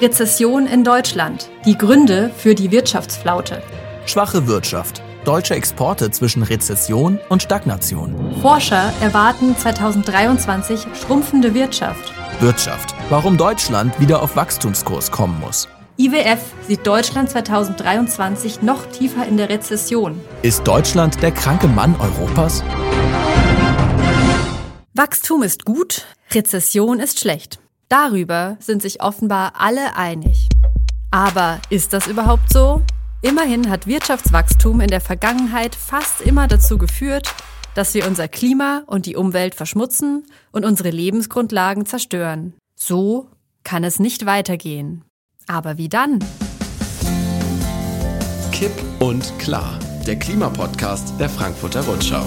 Rezession in Deutschland. Die Gründe für die Wirtschaftsflaute. Schwache Wirtschaft. Deutsche Exporte zwischen Rezession und Stagnation. Forscher erwarten 2023 schrumpfende Wirtschaft. Wirtschaft. Warum Deutschland wieder auf Wachstumskurs kommen muss. IWF sieht Deutschland 2023 noch tiefer in der Rezession. Ist Deutschland der kranke Mann Europas? Wachstum ist gut, Rezession ist schlecht. Darüber sind sich offenbar alle einig. Aber ist das überhaupt so? Immerhin hat Wirtschaftswachstum in der Vergangenheit fast immer dazu geführt, dass wir unser Klima und die Umwelt verschmutzen und unsere Lebensgrundlagen zerstören. So kann es nicht weitergehen. Aber wie dann? Kipp und klar, der Klimapodcast der Frankfurter Rundschau.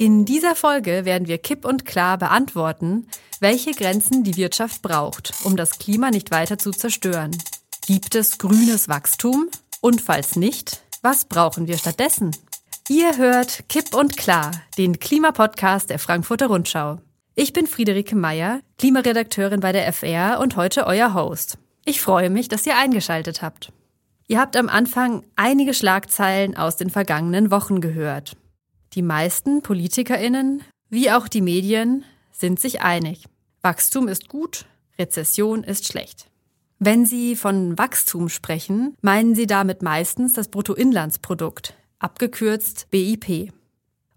In dieser Folge werden wir kipp und klar beantworten, welche Grenzen die Wirtschaft braucht, um das Klima nicht weiter zu zerstören. Gibt es grünes Wachstum? Und falls nicht, was brauchen wir stattdessen? Ihr hört Kipp und Klar, den Klimapodcast der Frankfurter Rundschau. Ich bin Friederike Meyer, Klimaredakteurin bei der FR und heute euer Host. Ich freue mich, dass ihr eingeschaltet habt. Ihr habt am Anfang einige Schlagzeilen aus den vergangenen Wochen gehört. Die meisten PolitikerInnen, wie auch die Medien, sind sich einig. Wachstum ist gut, Rezession ist schlecht. Wenn Sie von Wachstum sprechen, meinen Sie damit meistens das Bruttoinlandsprodukt, abgekürzt BIP.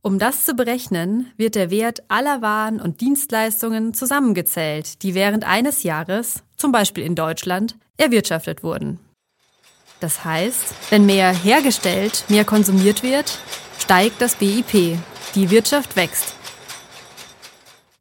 Um das zu berechnen, wird der Wert aller Waren und Dienstleistungen zusammengezählt, die während eines Jahres, zum Beispiel in Deutschland, erwirtschaftet wurden. Das heißt, wenn mehr hergestellt, mehr konsumiert wird, steigt das BIP, die Wirtschaft wächst.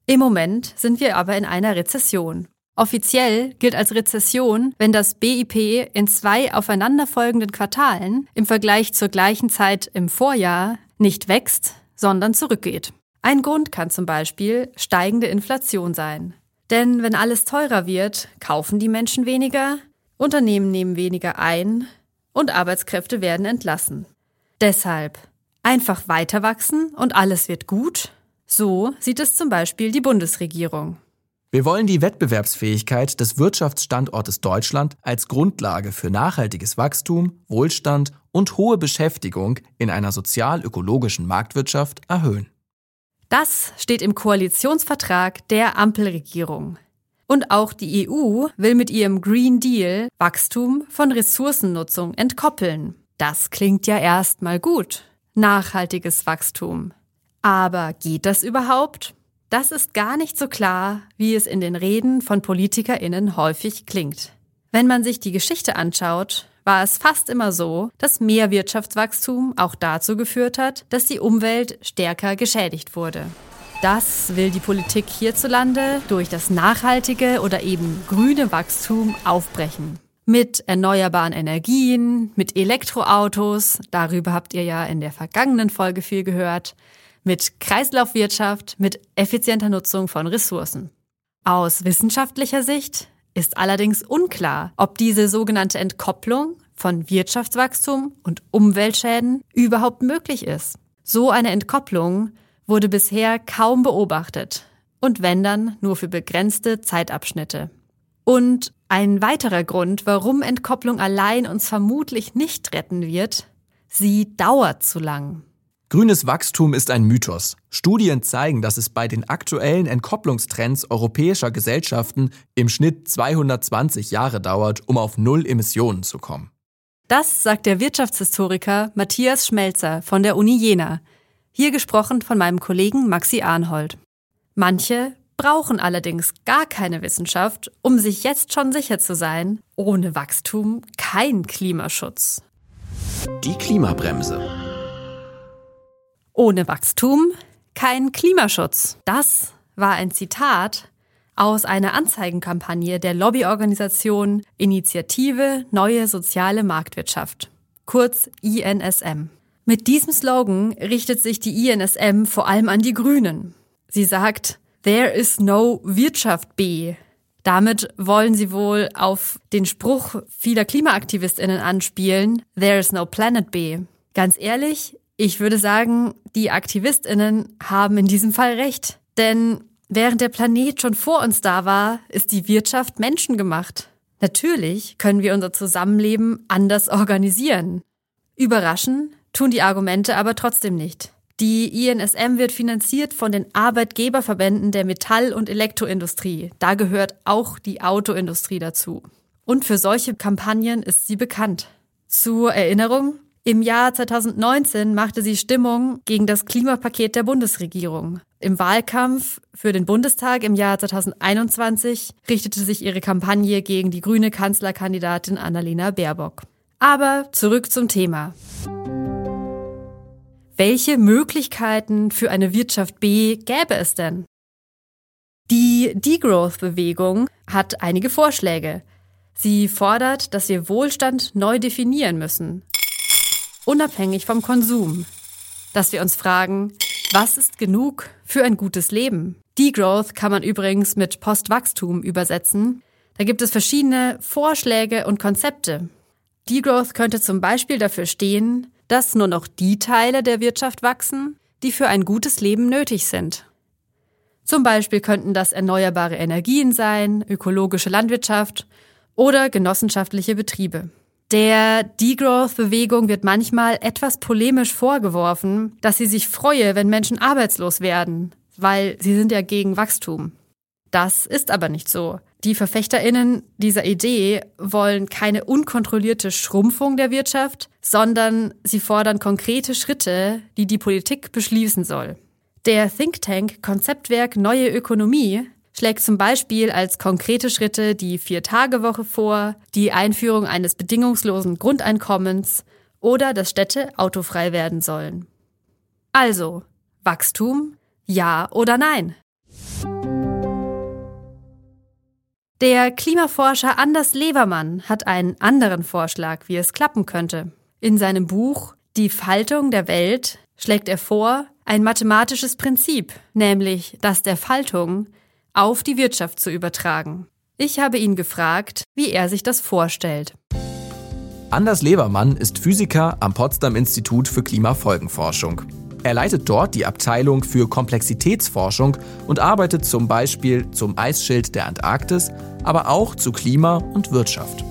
Im Moment sind wir aber in einer Rezession. Offiziell gilt als Rezession, wenn das BIP in zwei aufeinanderfolgenden Quartalen im Vergleich zur gleichen Zeit im Vorjahr nicht wächst, sondern zurückgeht. Ein Grund kann zum Beispiel steigende Inflation sein. Denn wenn alles teurer wird, kaufen die Menschen weniger, Unternehmen nehmen weniger ein und Arbeitskräfte werden entlassen. Deshalb einfach weiter wachsen und alles wird gut? So sieht es zum Beispiel die Bundesregierung. Wir wollen die Wettbewerbsfähigkeit des Wirtschaftsstandortes Deutschland als Grundlage für nachhaltiges Wachstum, Wohlstand und hohe Beschäftigung in einer sozial-ökologischen Marktwirtschaft erhöhen. Das steht im Koalitionsvertrag der Ampelregierung. Und auch die EU will mit ihrem Green Deal Wachstum von Ressourcennutzung entkoppeln. Das klingt ja erstmal gut. Nachhaltiges Wachstum. Aber geht das überhaupt? Das ist gar nicht so klar, wie es in den Reden von Politikerinnen häufig klingt. Wenn man sich die Geschichte anschaut, war es fast immer so, dass mehr Wirtschaftswachstum auch dazu geführt hat, dass die Umwelt stärker geschädigt wurde. Das will die Politik hierzulande durch das nachhaltige oder eben grüne Wachstum aufbrechen. Mit erneuerbaren Energien, mit Elektroautos, darüber habt ihr ja in der vergangenen Folge viel gehört, mit Kreislaufwirtschaft, mit effizienter Nutzung von Ressourcen. Aus wissenschaftlicher Sicht ist allerdings unklar, ob diese sogenannte Entkopplung von Wirtschaftswachstum und Umweltschäden überhaupt möglich ist. So eine Entkopplung wurde bisher kaum beobachtet und wenn dann nur für begrenzte Zeitabschnitte. Und ein weiterer Grund, warum Entkopplung allein uns vermutlich nicht retten wird, sie dauert zu lang. Grünes Wachstum ist ein Mythos. Studien zeigen, dass es bei den aktuellen Entkopplungstrends europäischer Gesellschaften im Schnitt 220 Jahre dauert, um auf Null Emissionen zu kommen. Das sagt der Wirtschaftshistoriker Matthias Schmelzer von der Uni Jena. Hier gesprochen von meinem Kollegen Maxi Arnhold. Manche brauchen allerdings gar keine Wissenschaft, um sich jetzt schon sicher zu sein, ohne Wachstum kein Klimaschutz. Die Klimabremse. Ohne Wachstum kein Klimaschutz. Das war ein Zitat aus einer Anzeigenkampagne der Lobbyorganisation Initiative Neue Soziale Marktwirtschaft, kurz INSM. Mit diesem Slogan richtet sich die INSM vor allem an die Grünen. Sie sagt, There is no Wirtschaft B. Damit wollen sie wohl auf den Spruch vieler Klimaaktivistinnen anspielen, There is no Planet B. Ganz ehrlich, ich würde sagen, die Aktivistinnen haben in diesem Fall recht. Denn Während der Planet schon vor uns da war, ist die Wirtschaft menschengemacht. Natürlich können wir unser Zusammenleben anders organisieren. Überraschen tun die Argumente aber trotzdem nicht. Die INSM wird finanziert von den Arbeitgeberverbänden der Metall- und Elektroindustrie. Da gehört auch die Autoindustrie dazu. Und für solche Kampagnen ist sie bekannt. Zur Erinnerung, im Jahr 2019 machte sie Stimmung gegen das Klimapaket der Bundesregierung. Im Wahlkampf für den Bundestag im Jahr 2021 richtete sich ihre Kampagne gegen die grüne Kanzlerkandidatin Annalena Baerbock. Aber zurück zum Thema. Welche Möglichkeiten für eine Wirtschaft B gäbe es denn? Die Degrowth-Bewegung hat einige Vorschläge. Sie fordert, dass wir Wohlstand neu definieren müssen, unabhängig vom Konsum. Dass wir uns fragen, was ist genug für ein gutes Leben? Degrowth kann man übrigens mit Postwachstum übersetzen. Da gibt es verschiedene Vorschläge und Konzepte. Degrowth könnte zum Beispiel dafür stehen, dass nur noch die Teile der Wirtschaft wachsen, die für ein gutes Leben nötig sind. Zum Beispiel könnten das erneuerbare Energien sein, ökologische Landwirtschaft oder genossenschaftliche Betriebe. Der Degrowth-Bewegung wird manchmal etwas polemisch vorgeworfen, dass sie sich freue, wenn Menschen arbeitslos werden, weil sie sind ja gegen Wachstum. Das ist aber nicht so. Die Verfechterinnen dieser Idee wollen keine unkontrollierte Schrumpfung der Wirtschaft, sondern sie fordern konkrete Schritte, die die Politik beschließen soll. Der Think Tank Konzeptwerk Neue Ökonomie schlägt zum Beispiel als konkrete Schritte die Vier-Tage-Woche vor, die Einführung eines bedingungslosen Grundeinkommens oder dass Städte autofrei werden sollen. Also, Wachstum? Ja oder nein? Der Klimaforscher Anders Levermann hat einen anderen Vorschlag, wie es klappen könnte. In seinem Buch Die Faltung der Welt schlägt er vor, ein mathematisches Prinzip, nämlich das der Faltung, auf die Wirtschaft zu übertragen. Ich habe ihn gefragt, wie er sich das vorstellt. Anders Levermann ist Physiker am Potsdam Institut für Klimafolgenforschung. Er leitet dort die Abteilung für Komplexitätsforschung und arbeitet zum Beispiel zum Eisschild der Antarktis, aber auch zu Klima und Wirtschaft.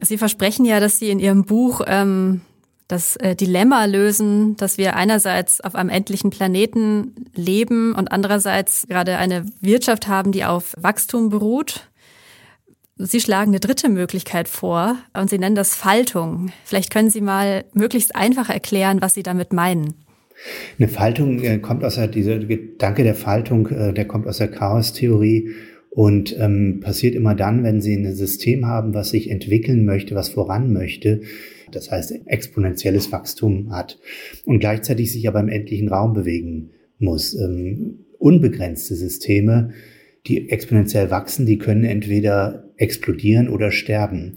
Sie versprechen ja, dass Sie in Ihrem Buch ähm, das äh, Dilemma lösen, dass wir einerseits auf einem endlichen Planeten leben und andererseits gerade eine Wirtschaft haben, die auf Wachstum beruht. Sie schlagen eine dritte Möglichkeit vor und Sie nennen das Faltung. Vielleicht können Sie mal möglichst einfach erklären, was Sie damit meinen. Eine Faltung äh, kommt aus der, dieser Gedanke der Faltung, äh, der kommt aus der Chaostheorie und ähm, passiert immer dann, wenn Sie ein System haben, was sich entwickeln möchte, was voran möchte, das heißt exponentielles Wachstum hat und gleichzeitig sich aber im endlichen Raum bewegen muss. Ähm, unbegrenzte Systeme die exponentiell wachsen, die können entweder explodieren oder sterben.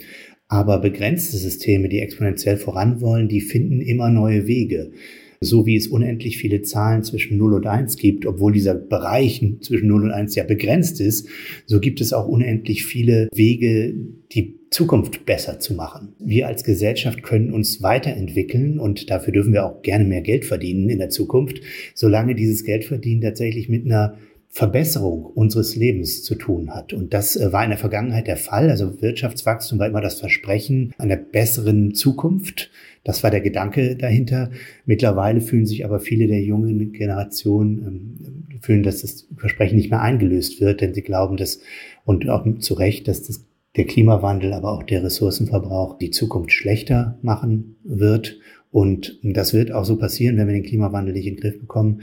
Aber begrenzte Systeme, die exponentiell voran wollen, die finden immer neue Wege. So wie es unendlich viele Zahlen zwischen 0 und 1 gibt, obwohl dieser Bereich zwischen 0 und 1 ja begrenzt ist, so gibt es auch unendlich viele Wege, die Zukunft besser zu machen. Wir als Gesellschaft können uns weiterentwickeln und dafür dürfen wir auch gerne mehr Geld verdienen in der Zukunft, solange dieses Geldverdienen tatsächlich mit einer Verbesserung unseres Lebens zu tun hat. Und das äh, war in der Vergangenheit der Fall. Also Wirtschaftswachstum war immer das Versprechen einer besseren Zukunft. Das war der Gedanke dahinter. Mittlerweile fühlen sich aber viele der jungen Generationen ähm, fühlen, dass das Versprechen nicht mehr eingelöst wird, denn sie glauben, dass und auch zu Recht, dass das, der Klimawandel, aber auch der Ressourcenverbrauch die Zukunft schlechter machen wird. Und das wird auch so passieren, wenn wir den Klimawandel nicht in den Griff bekommen.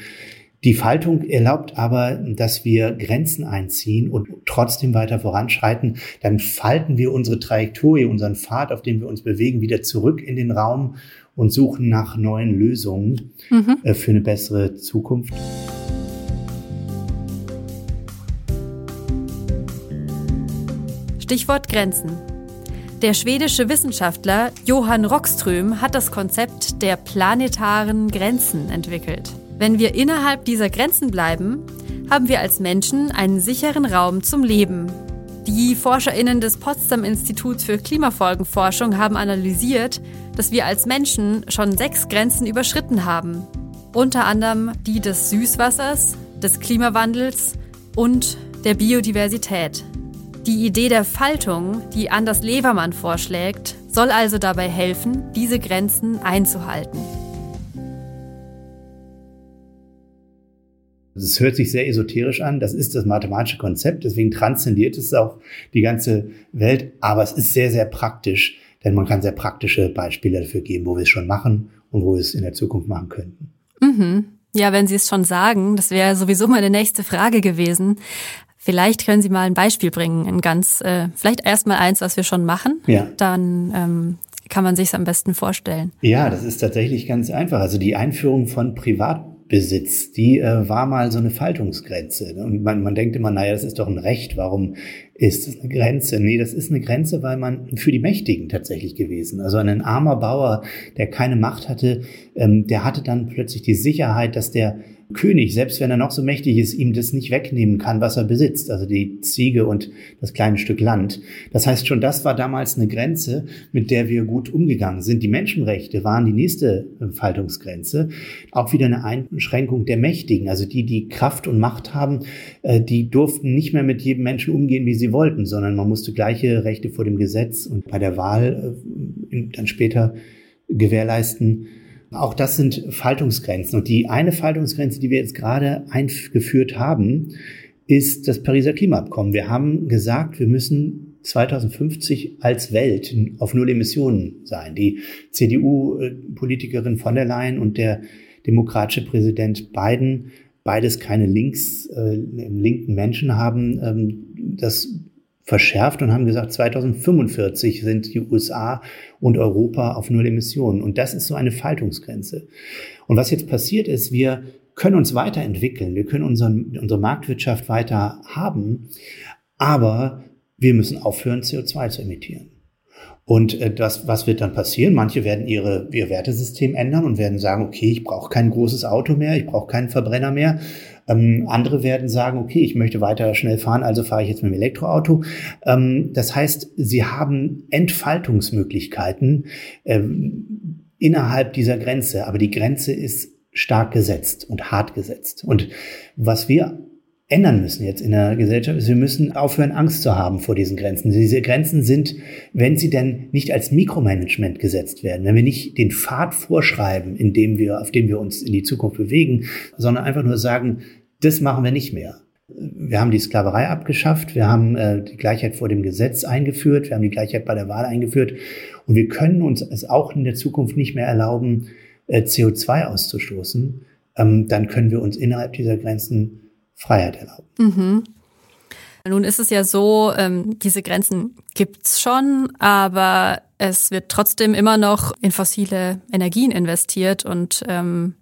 Die Faltung erlaubt aber, dass wir Grenzen einziehen und trotzdem weiter voranschreiten. Dann falten wir unsere Trajektorie, unseren Pfad, auf dem wir uns bewegen, wieder zurück in den Raum und suchen nach neuen Lösungen mhm. Äh, für eine bessere Zukunft. Stichwort Grenzen. Der schwedische Wissenschaftler Johann Rockström hat das Konzept der planetaren Grenzen entwickelt. Wenn wir innerhalb dieser Grenzen bleiben, haben wir als Menschen einen sicheren Raum zum Leben. Die Forscherinnen des Potsdam Instituts für Klimafolgenforschung haben analysiert, dass wir als Menschen schon sechs Grenzen überschritten haben. unter anderem die des Süßwassers, des Klimawandels und der Biodiversität. Die Idee der Faltung, die Anders Levermann vorschlägt, soll also dabei helfen, diese Grenzen einzuhalten. Es hört sich sehr esoterisch an, das ist das mathematische Konzept, deswegen transzendiert es auch die ganze Welt, aber es ist sehr, sehr praktisch, denn man kann sehr praktische Beispiele dafür geben, wo wir es schon machen und wo wir es in der Zukunft machen könnten. Mhm. Ja, wenn Sie es schon sagen, das wäre sowieso meine nächste Frage gewesen. Vielleicht können Sie mal ein Beispiel bringen, ein ganz, äh, vielleicht erstmal eins, was wir schon machen. Ja. Dann ähm, kann man sich es am besten vorstellen. Ja, das ist tatsächlich ganz einfach. Also die Einführung von Privat Besitz, die äh, war mal so eine Faltungsgrenze. Und man, man denkt immer, naja, das ist doch ein Recht, warum ist das eine Grenze? Nee, das ist eine Grenze, weil man für die Mächtigen tatsächlich gewesen. Also ein armer Bauer, der keine Macht hatte, ähm, der hatte dann plötzlich die Sicherheit, dass der König, selbst wenn er noch so mächtig ist, ihm das nicht wegnehmen kann, was er besitzt, also die Ziege und das kleine Stück Land. Das heißt, schon das war damals eine Grenze, mit der wir gut umgegangen sind. Die Menschenrechte waren die nächste Faltungsgrenze. Auch wieder eine Einschränkung der Mächtigen, also die, die Kraft und Macht haben, äh, die durften nicht mehr mit jedem Menschen umgehen, wie sie wollten, sondern man musste gleiche Rechte vor dem Gesetz und bei der Wahl äh, dann später gewährleisten. Auch das sind Faltungsgrenzen. Und die eine Faltungsgrenze, die wir jetzt gerade eingeführt haben, ist das Pariser Klimaabkommen. Wir haben gesagt, wir müssen 2050 als Welt auf Null Emissionen sein. Die CDU-Politikerin von der Leyen und der demokratische Präsident Biden, beides keine links, äh, linken Menschen haben, ähm, das verschärft und haben gesagt, 2045 sind die USA und Europa auf Null Emissionen. Und das ist so eine Faltungsgrenze. Und was jetzt passiert ist, wir können uns weiterentwickeln, wir können unseren, unsere Marktwirtschaft weiter haben, aber wir müssen aufhören, CO2 zu emittieren. Und äh, das, was wird dann passieren? Manche werden ihre, ihr Wertesystem ändern und werden sagen, okay, ich brauche kein großes Auto mehr, ich brauche keinen Verbrenner mehr, ähm, andere werden sagen, okay, ich möchte weiter schnell fahren, also fahre ich jetzt mit dem Elektroauto. Ähm, das heißt, sie haben Entfaltungsmöglichkeiten ähm, innerhalb dieser Grenze, aber die Grenze ist stark gesetzt und hart gesetzt. Und was wir ändern müssen jetzt in der Gesellschaft, ist, wir müssen aufhören, Angst zu haben vor diesen Grenzen. Diese Grenzen sind, wenn sie denn nicht als Mikromanagement gesetzt werden, wenn wir nicht den Pfad vorschreiben, in dem wir, auf dem wir uns in die Zukunft bewegen, sondern einfach nur sagen, das machen wir nicht mehr. Wir haben die Sklaverei abgeschafft, wir haben äh, die Gleichheit vor dem Gesetz eingeführt, wir haben die Gleichheit bei der Wahl eingeführt und wir können uns es auch in der Zukunft nicht mehr erlauben, äh, CO2 auszustoßen. Ähm, dann können wir uns innerhalb dieser Grenzen Freiheit erlauben. Mhm. Nun ist es ja so, ähm, diese Grenzen gibt's schon, aber es wird trotzdem immer noch in fossile Energien investiert und ähm,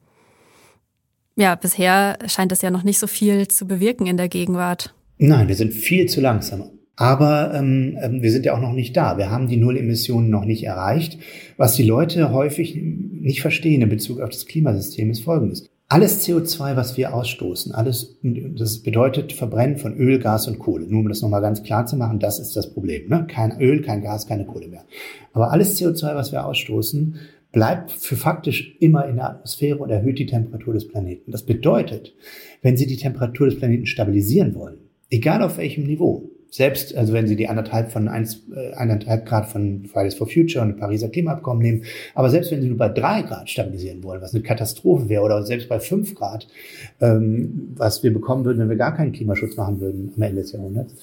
ja, bisher scheint es ja noch nicht so viel zu bewirken in der Gegenwart. Nein, wir sind viel zu langsam. Aber ähm, ähm wir sind ja auch noch nicht da. Wir haben die Null-Emissionen noch nicht erreicht. Was die Leute häufig nicht verstehen in Bezug auf das Klimasystem ist Folgendes. Alles CO2, was wir ausstoßen, alles, das bedeutet Verbrennen von Öl, Gas und Kohle. Nur um das nochmal ganz klar zu machen, das ist das Problem. Ne? Kein Öl, kein Gas, keine Kohle mehr. Aber alles CO2, was wir ausstoßen, bleibt für faktisch immer in der Atmosphäre und erhöht die Temperatur des Planeten. Das bedeutet, wenn Sie die Temperatur des Planeten stabilisieren wollen, egal auf welchem Niveau, selbst, also wenn Sie die anderthalb von eins, äh, eineinhalb Grad von Fridays for Future und Pariser Klimaabkommen nehmen, aber selbst wenn Sie nur bei drei Grad stabilisieren wollen, was eine Katastrophe wäre, oder selbst bei fünf Grad, ähm, was wir bekommen würden, wenn wir gar keinen Klimaschutz machen würden am Ende des Jahrhunderts,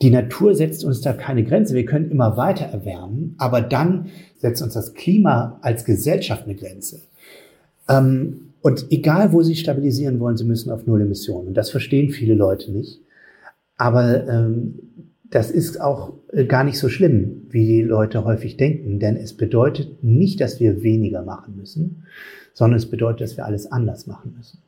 die Natur setzt uns da keine Grenze. Wir können immer weiter erwärmen, aber dann setzt uns das Klima als Gesellschaft eine Grenze. Ähm, und egal, wo Sie stabilisieren wollen, Sie müssen auf Null Emissionen. Und das verstehen viele Leute nicht. Aber ähm, das ist auch äh, gar nicht so schlimm, wie die Leute häufig denken, denn es bedeutet nicht, dass wir weniger machen müssen, sondern es bedeutet, dass wir alles anders machen müssen.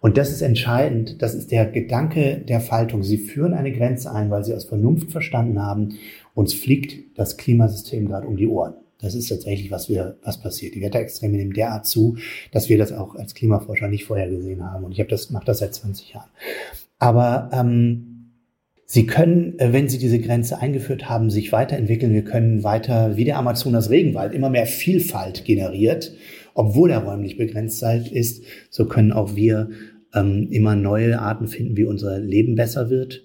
Und das ist entscheidend, das ist der Gedanke der Faltung. Sie führen eine Grenze ein, weil sie aus Vernunft verstanden haben, uns fliegt das Klimasystem gerade um die Ohren. Das ist tatsächlich, was wir, was passiert. Die Wetterextreme nehmen derart zu, dass wir das auch als Klimaforscher nicht vorher gesehen haben. Und ich habe das, mache das seit 20 Jahren. Aber ähm, Sie können, äh, wenn Sie diese Grenze eingeführt haben, sich weiterentwickeln. Wir können weiter, wie der Amazonas Regenwald, immer mehr Vielfalt generiert obwohl er räumlich begrenzt ist, so können auch wir ähm, immer neue Arten finden, wie unser Leben besser wird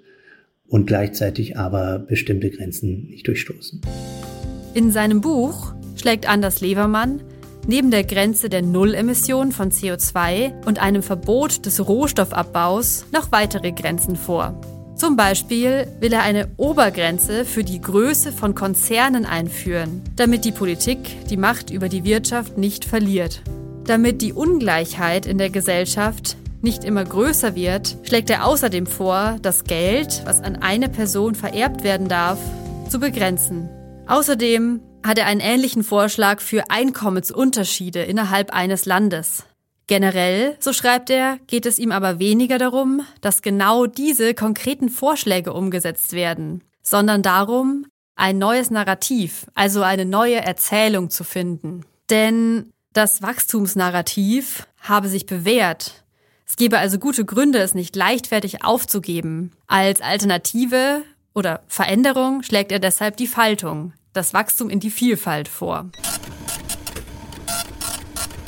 und gleichzeitig aber bestimmte Grenzen nicht durchstoßen. In seinem Buch schlägt Anders Levermann neben der Grenze der Nullemission von CO2 und einem Verbot des Rohstoffabbaus noch weitere Grenzen vor. Zum Beispiel will er eine Obergrenze für die Größe von Konzernen einführen, damit die Politik die Macht über die Wirtschaft nicht verliert. Damit die Ungleichheit in der Gesellschaft nicht immer größer wird, schlägt er außerdem vor, das Geld, was an eine Person vererbt werden darf, zu begrenzen. Außerdem hat er einen ähnlichen Vorschlag für Einkommensunterschiede innerhalb eines Landes. Generell, so schreibt er, geht es ihm aber weniger darum, dass genau diese konkreten Vorschläge umgesetzt werden, sondern darum, ein neues Narrativ, also eine neue Erzählung zu finden. Denn das Wachstumsnarrativ habe sich bewährt. Es gebe also gute Gründe, es nicht leichtfertig aufzugeben. Als Alternative oder Veränderung schlägt er deshalb die Faltung, das Wachstum in die Vielfalt vor.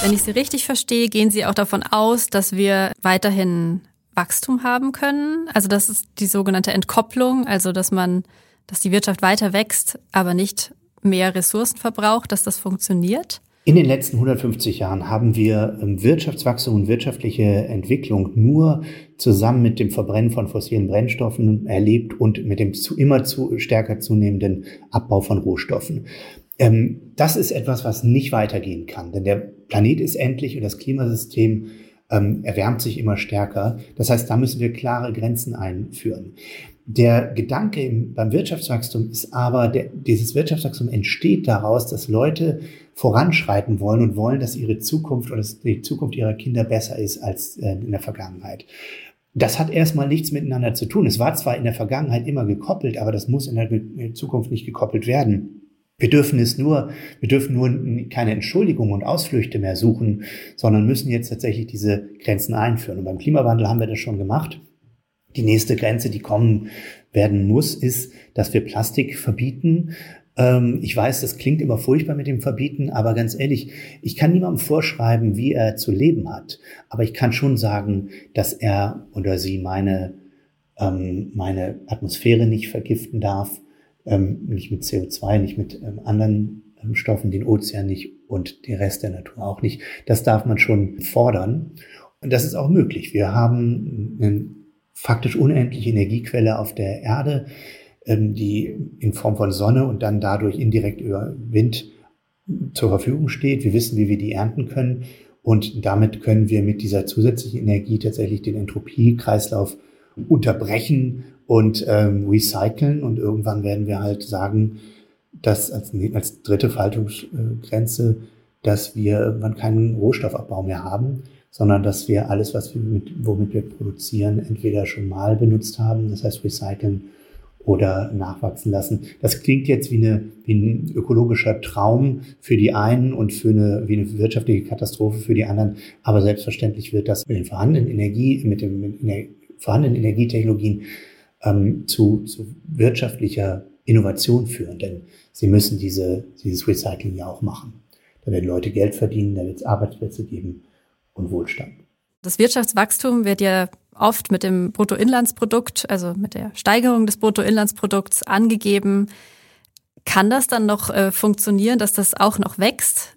Wenn ich Sie richtig verstehe, gehen Sie auch davon aus, dass wir weiterhin Wachstum haben können. Also das ist die sogenannte Entkopplung, also dass man, dass die Wirtschaft weiter wächst, aber nicht mehr Ressourcen verbraucht, dass das funktioniert. In den letzten 150 Jahren haben wir ähm, Wirtschaftswachstum und wirtschaftliche Entwicklung nur zusammen mit dem Verbrennen von fossilen Brennstoffen erlebt und mit dem zu, immer zu stärker zunehmenden Abbau von Rohstoffen. Ähm, das ist etwas, was nicht weitergehen kann, denn der Planet ist endlich und das Klimasystem ähm, erwärmt sich immer stärker. Das heißt, da müssen wir klare Grenzen einführen. Der Gedanke im, beim Wirtschaftswachstum ist aber, der, dieses Wirtschaftswachstum entsteht daraus, dass Leute voranschreiten wollen und wollen, dass ihre Zukunft oder die Zukunft ihrer Kinder besser ist als äh, in der Vergangenheit. Das hat erstmal nichts miteinander zu tun. Es war zwar in der Vergangenheit immer gekoppelt, aber das muss in der Zukunft nicht gekoppelt werden. Wir dürfen es nur, wir dürfen nur keine Entschuldigungen und Ausflüchte mehr suchen, sondern müssen jetzt tatsächlich diese Grenzen einführen. Und beim Klimawandel haben wir das schon gemacht. Die nächste Grenze, die kommen werden muss, ist, dass wir Plastik verbieten. Ähm, ich weiß, das klingt immer furchtbar mit dem Verbieten, aber ganz ehrlich, ich kann niemandem vorschreiben, wie er zu leben hat. Aber ich kann schon sagen, dass er oder sie meine, ähm, meine Atmosphäre nicht vergiften darf, ähm, nicht mit CO2, nicht mit anderen Stoffen, den Ozean nicht und den Rest der Natur auch nicht. Das darf man schon fordern. Und das ist auch möglich. Wir haben einen faktisch unendliche Energiequelle auf der Erde, ähm, die in Form von Sonne und dann dadurch indirekt über Wind zur Verfügung steht. Wir wissen, wie wir die ernten können. Und damit können wir mit dieser zusätzlichen Energie tatsächlich den Entropiekreislauf unterbrechen und ähm, recyceln. Und irgendwann werden wir halt sagen, dass als, als dritte Faltungsgrenze, dass wir irgendwann keinen Rohstoffabbau mehr haben, sondern dass wir alles, was wir mit, womit wir produzieren, entweder schon mal benutzt haben, das heißt recyceln oder nachwachsen lassen. Das klingt jetzt wie, eine, wie ein ökologischer Traum für die einen und für eine, wie eine wirtschaftliche Katastrophe für die anderen. Aber selbstverständlich wird das mit den vorhandenen Energie, mit den, mit den vorhandenen Energietechnologien ähm, zu, zu wirtschaftlicher Innovation führen. Denn sie müssen diese, dieses Recycling ja auch machen. Da werden Leute Geld verdienen, da wird es Arbeitsplätze geben und Wohlstand. Das Wirtschaftswachstum wird ja oft mit dem Bruttoinlandsprodukt, also mit der Steigerung des Bruttoinlandsprodukts angegeben. Kann das dann noch äh, funktionieren, dass das auch noch wächst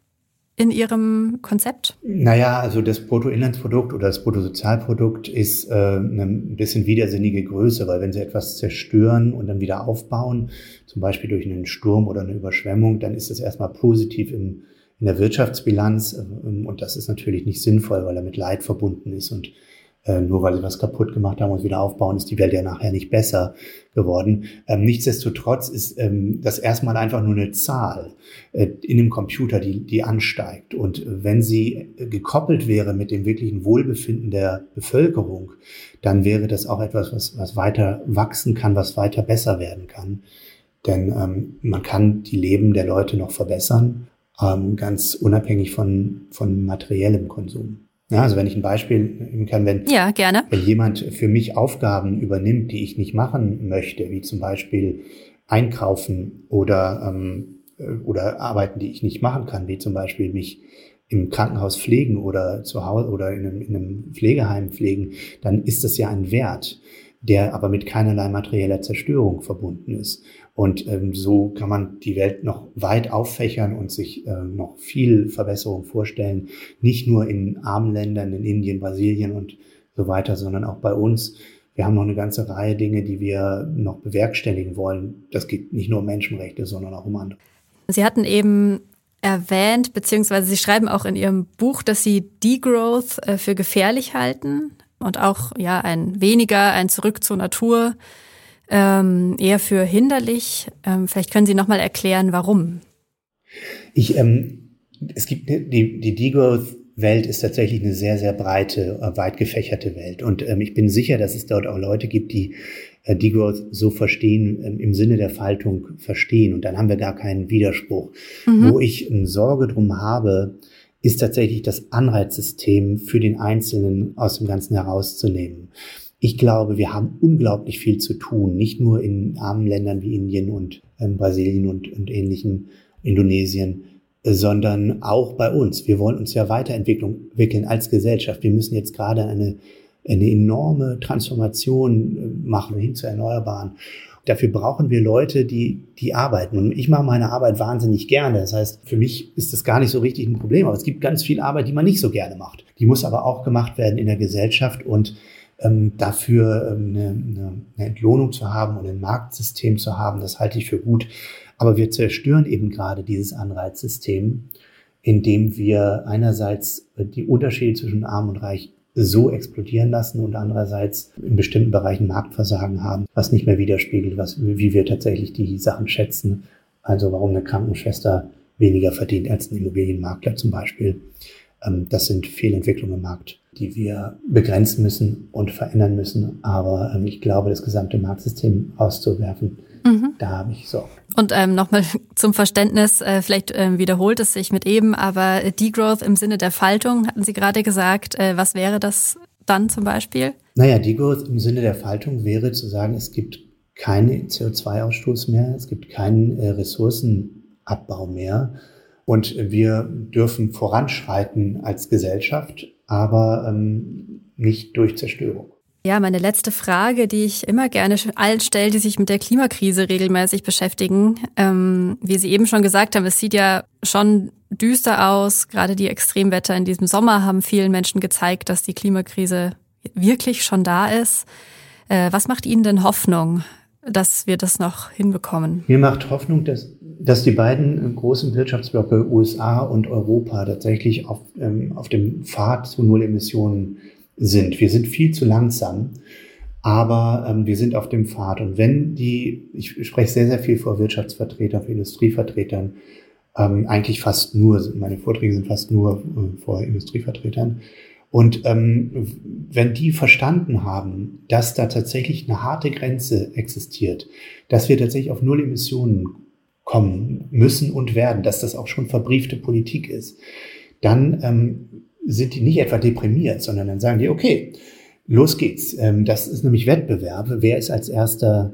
in Ihrem Konzept? Naja, also das Bruttoinlandsprodukt oder das Bruttosozialprodukt ist äh, eine ein bisschen widersinnige Größe, weil wenn Sie etwas zerstören und dann wieder aufbauen, zum Beispiel durch einen Sturm oder eine Überschwemmung, dann ist das erstmal positiv im in der Wirtschaftsbilanz. Ähm, und das ist natürlich nicht sinnvoll, weil er mit Leid verbunden ist. Und äh, nur weil sie was kaputt gemacht haben und wieder aufbauen, ist die Welt ja nachher nicht besser geworden. Ähm, nichtsdestotrotz ist ähm, das erstmal einfach nur eine Zahl äh, in dem Computer, die, die ansteigt. Und wenn sie gekoppelt wäre mit dem wirklichen Wohlbefinden der Bevölkerung, dann wäre das auch etwas, was, was weiter wachsen kann, was weiter besser werden kann. Denn ähm, man kann die Leben der Leute noch verbessern ähm, ganz unabhängig von, von materiellem Konsum. Ja, also wenn ich ein Beispiel nehmen kann, wenn, ja, gerne. wenn jemand für mich Aufgaben übernimmt, die ich nicht machen möchte, wie zum Beispiel einkaufen oder, ähm, oder Arbeiten, die ich nicht machen kann, wie zum Beispiel mich im Krankenhaus pflegen oder zu Hause oder in einem, in einem Pflegeheim pflegen, dann ist das ja ein Wert, der aber mit keinerlei materieller Zerstörung verbunden ist. Und ähm, so kann man die Welt noch weit auffächern und sich äh, noch viel Verbesserung vorstellen. Nicht nur in armen Ländern, in Indien, Brasilien und so weiter, sondern auch bei uns. Wir haben noch eine ganze Reihe Dinge, die wir noch bewerkstelligen wollen. Das geht nicht nur um Menschenrechte, sondern auch um andere. Sie hatten eben erwähnt, beziehungsweise Sie schreiben auch in Ihrem Buch, dass Sie Degrowth äh, für gefährlich halten und auch ja ein weniger, ein Zurück zur Natur ähm, eher für hinderlich. Ähm, vielleicht können Sie noch mal erklären, warum. Ich, ähm, es gibt die, die Degrowth Welt ist tatsächlich eine sehr, sehr breite, äh, weit gefächerte Welt. Und ähm, ich bin sicher, dass es dort auch Leute gibt, die äh, Degrowth so verstehen, ähm, im Sinne der Faltung verstehen. Und dann haben wir gar keinen Widerspruch. Mhm. Wo ich ähm, Sorge drum habe, ist tatsächlich das Anreizsystem für den Einzelnen aus dem Ganzen herauszunehmen. Ich glaube, wir haben unglaublich viel zu tun, nicht nur in armen Ländern wie Indien und ähm, Brasilien und, und ähnlichen, Indonesien, sondern auch bei uns. Wir wollen uns ja weiterentwickeln als Gesellschaft. Wir müssen jetzt gerade eine, eine enorme Transformation äh, machen hin zu Erneuerbaren. Dafür brauchen wir Leute, die, die arbeiten. Und ich mache meine Arbeit wahnsinnig gerne. Das heißt, für mich ist das gar nicht so richtig ein Problem. Aber es gibt ganz viel Arbeit, die man nicht so gerne macht. Die muss aber auch gemacht werden in der Gesellschaft. Und ähm, dafür ähm, eine, eine, eine Entlohnung zu haben und ein Marktsystem zu haben, das halte ich für gut. Aber wir zerstören eben gerade dieses Anreizsystem, indem wir einerseits die Unterschiede zwischen Arm und Reich so explodieren lassen und andererseits in bestimmten Bereichen Marktversagen haben, was nicht mehr widerspiegelt, was, wie wir tatsächlich die Sachen schätzen. Also warum eine Krankenschwester weniger verdient als ein Immobilienmakler zum Beispiel. Ähm, das sind Fehlentwicklungen im Markt die wir begrenzen müssen und verändern müssen. Aber ähm, ich glaube, das gesamte Marktsystem auszuwerfen, mhm. da habe ich Sorgen. Und ähm, nochmal zum Verständnis, äh, vielleicht äh, wiederholt es sich mit eben, aber Degrowth im Sinne der Faltung, hatten Sie gerade gesagt. Äh, was wäre das dann zum Beispiel? Naja, Degrowth im Sinne der Faltung wäre zu sagen, es gibt keinen CO2-Ausstoß mehr, es gibt keinen äh, Ressourcenabbau mehr. Und wir dürfen voranschreiten als Gesellschaft, aber ähm, nicht durch Zerstörung. Ja, meine letzte Frage, die ich immer gerne allen stelle, die sich mit der Klimakrise regelmäßig beschäftigen. Ähm, wie Sie eben schon gesagt haben, es sieht ja schon düster aus. Gerade die Extremwetter in diesem Sommer haben vielen Menschen gezeigt, dass die Klimakrise wirklich schon da ist. Äh, was macht Ihnen denn Hoffnung, dass wir das noch hinbekommen? Mir macht Hoffnung, dass dass die beiden großen Wirtschaftsblöcke USA und Europa tatsächlich auf, ähm, auf dem Pfad zu Null Emissionen sind. Wir sind viel zu langsam, aber ähm, wir sind auf dem Pfad. Und wenn die, ich spreche sehr, sehr viel vor Wirtschaftsvertretern, vor Industrievertretern, ähm, eigentlich fast nur, meine Vorträge sind fast nur äh, vor Industrievertretern. Und ähm, wenn die verstanden haben, dass da tatsächlich eine harte Grenze existiert, dass wir tatsächlich auf Null Emissionen kommen müssen und werden, dass das auch schon verbriefte Politik ist, dann ähm, sind die nicht etwa deprimiert, sondern dann sagen die, okay, los geht's. Ähm, das ist nämlich Wettbewerb. Wer ist als erster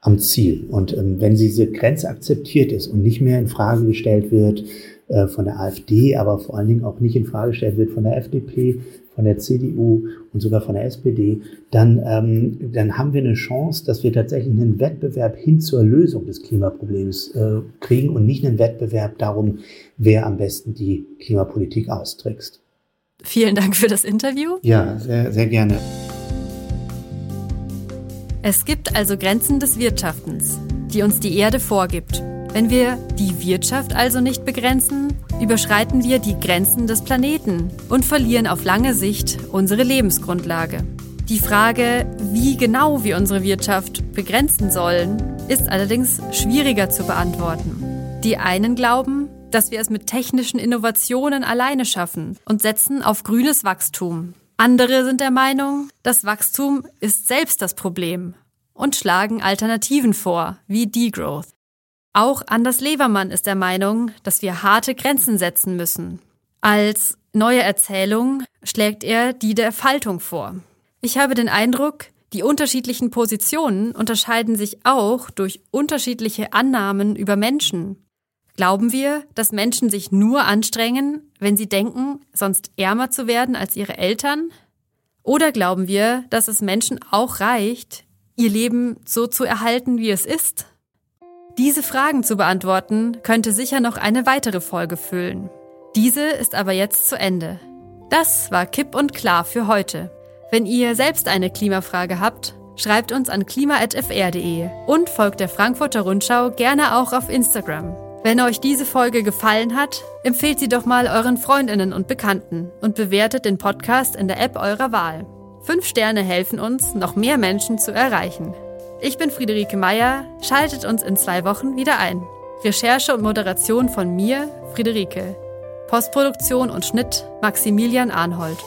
am Ziel? Und ähm, wenn diese Grenze akzeptiert ist und nicht mehr in Frage gestellt wird äh, von der AfD, aber vor allen Dingen auch nicht in Frage gestellt wird von der FDP, von der CDU und sogar von der SPD, dann, ähm, dann haben wir eine Chance, dass wir tatsächlich einen Wettbewerb hin zur Lösung des Klimaproblems äh, kriegen und nicht einen Wettbewerb darum, wer am besten die Klimapolitik austrickst. Vielen Dank für das Interview. Ja, sehr, sehr gerne. Es gibt also Grenzen des Wirtschaftens, die uns die Erde vorgibt. Wenn wir die Wirtschaft also nicht begrenzen, überschreiten wir die Grenzen des Planeten und verlieren auf lange Sicht unsere Lebensgrundlage. Die Frage, wie genau wir unsere Wirtschaft begrenzen sollen, ist allerdings schwieriger zu beantworten. Die einen glauben, dass wir es mit technischen Innovationen alleine schaffen und setzen auf grünes Wachstum. Andere sind der Meinung, das Wachstum ist selbst das Problem und schlagen Alternativen vor, wie Degrowth. Auch Anders Levermann ist der Meinung, dass wir harte Grenzen setzen müssen. Als neue Erzählung schlägt er die der Faltung vor. Ich habe den Eindruck, die unterschiedlichen Positionen unterscheiden sich auch durch unterschiedliche Annahmen über Menschen. Glauben wir, dass Menschen sich nur anstrengen, wenn sie denken, sonst ärmer zu werden als ihre Eltern? Oder glauben wir, dass es Menschen auch reicht, ihr Leben so zu erhalten, wie es ist? Diese Fragen zu beantworten, könnte sicher noch eine weitere Folge füllen. Diese ist aber jetzt zu Ende. Das war Kipp und Klar für heute. Wenn ihr selbst eine Klimafrage habt, schreibt uns an klima.fr.de und folgt der Frankfurter Rundschau gerne auch auf Instagram. Wenn euch diese Folge gefallen hat, empfehlt sie doch mal euren Freundinnen und Bekannten und bewertet den Podcast in der App eurer Wahl. Fünf Sterne helfen uns, noch mehr Menschen zu erreichen. Ich bin Friederike Meyer, schaltet uns in zwei Wochen wieder ein. Recherche und Moderation von mir, Friederike. Postproduktion und Schnitt Maximilian Arnhold.